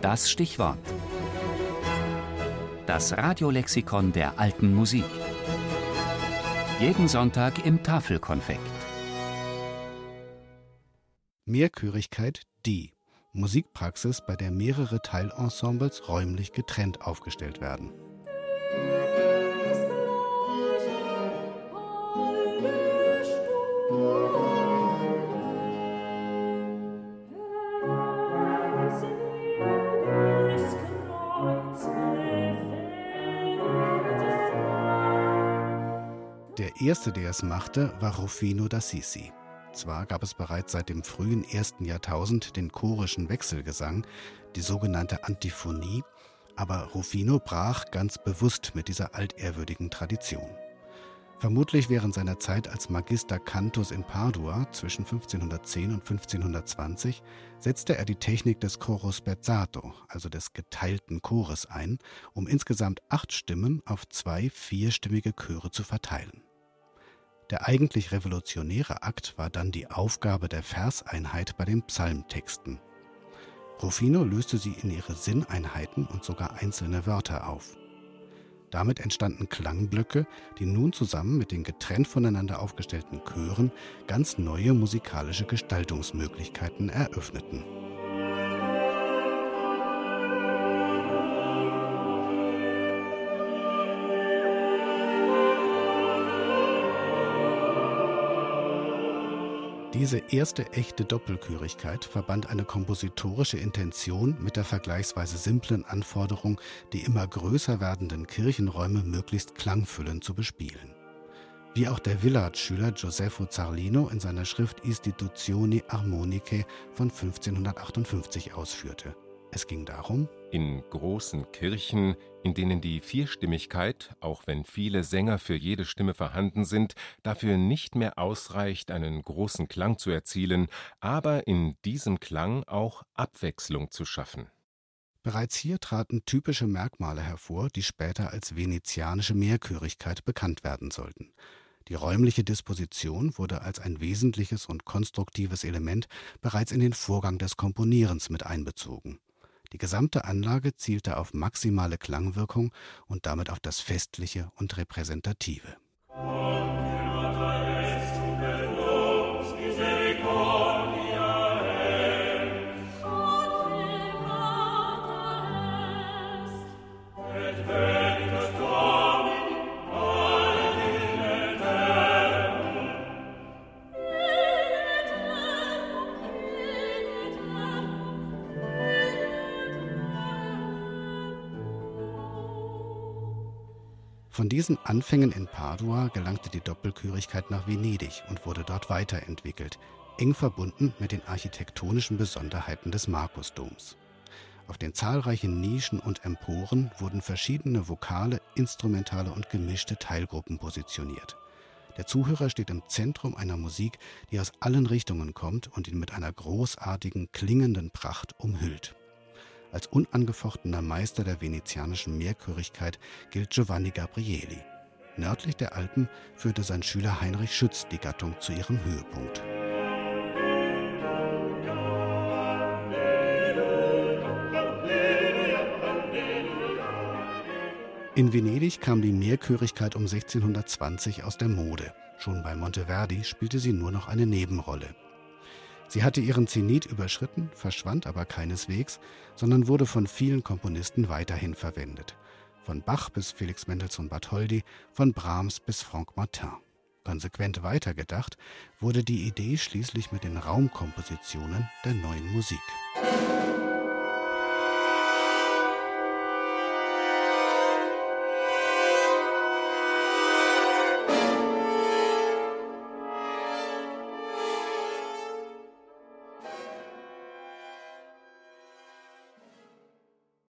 Das Stichwort. Das Radiolexikon der alten Musik. Jeden Sonntag im Tafelkonfekt. Mehrchörigkeit D. Musikpraxis, bei der mehrere Teilensembles räumlich getrennt aufgestellt werden. Erste, der es machte, war Rufino d'Assisi. Zwar gab es bereits seit dem frühen ersten Jahrtausend den chorischen Wechselgesang, die sogenannte Antiphonie, aber Rufino brach ganz bewusst mit dieser altehrwürdigen Tradition. Vermutlich während seiner Zeit als Magister Cantus in Padua zwischen 1510 und 1520 setzte er die Technik des Choro spezzato, also des geteilten Chores ein, um insgesamt acht Stimmen auf zwei vierstimmige Chöre zu verteilen. Der eigentlich revolutionäre Akt war dann die Aufgabe der Verseinheit bei den Psalmtexten. Rufino löste sie in ihre Sinneinheiten und sogar einzelne Wörter auf. Damit entstanden Klangblöcke, die nun zusammen mit den getrennt voneinander aufgestellten Chören ganz neue musikalische Gestaltungsmöglichkeiten eröffneten. Diese erste echte Doppelchörigkeit verband eine kompositorische Intention mit der vergleichsweise simplen Anforderung, die immer größer werdenden Kirchenräume möglichst klangfüllend zu bespielen. Wie auch der Villard-Schüler Gioseffo Zarlino in seiner Schrift Istituzioni Armonicae von 1558 ausführte. Es ging darum, in großen Kirchen, in denen die Vierstimmigkeit, auch wenn viele Sänger für jede Stimme vorhanden sind, dafür nicht mehr ausreicht, einen großen Klang zu erzielen, aber in diesem Klang auch Abwechslung zu schaffen. Bereits hier traten typische Merkmale hervor, die später als venezianische Mehrchörigkeit bekannt werden sollten. Die räumliche Disposition wurde als ein wesentliches und konstruktives Element bereits in den Vorgang des Komponierens mit einbezogen. Die gesamte Anlage zielte auf maximale Klangwirkung und damit auf das Festliche und Repräsentative. Von diesen Anfängen in Padua gelangte die Doppelchörigkeit nach Venedig und wurde dort weiterentwickelt, eng verbunden mit den architektonischen Besonderheiten des Markusdoms. Auf den zahlreichen Nischen und Emporen wurden verschiedene vokale, instrumentale und gemischte Teilgruppen positioniert. Der Zuhörer steht im Zentrum einer Musik, die aus allen Richtungen kommt und ihn mit einer großartigen, klingenden Pracht umhüllt. Als unangefochtener Meister der venezianischen Mehrchörigkeit gilt Giovanni Gabrieli. Nördlich der Alpen führte sein Schüler Heinrich Schütz die Gattung zu ihrem Höhepunkt. In Venedig kam die Mehrchörigkeit um 1620 aus der Mode. Schon bei Monteverdi spielte sie nur noch eine Nebenrolle. Sie hatte ihren Zenit überschritten, verschwand aber keineswegs, sondern wurde von vielen Komponisten weiterhin verwendet. Von Bach bis Felix Mendelssohn Bartholdy, von Brahms bis Franck Martin. Konsequent weitergedacht wurde die Idee schließlich mit den Raumkompositionen der neuen Musik.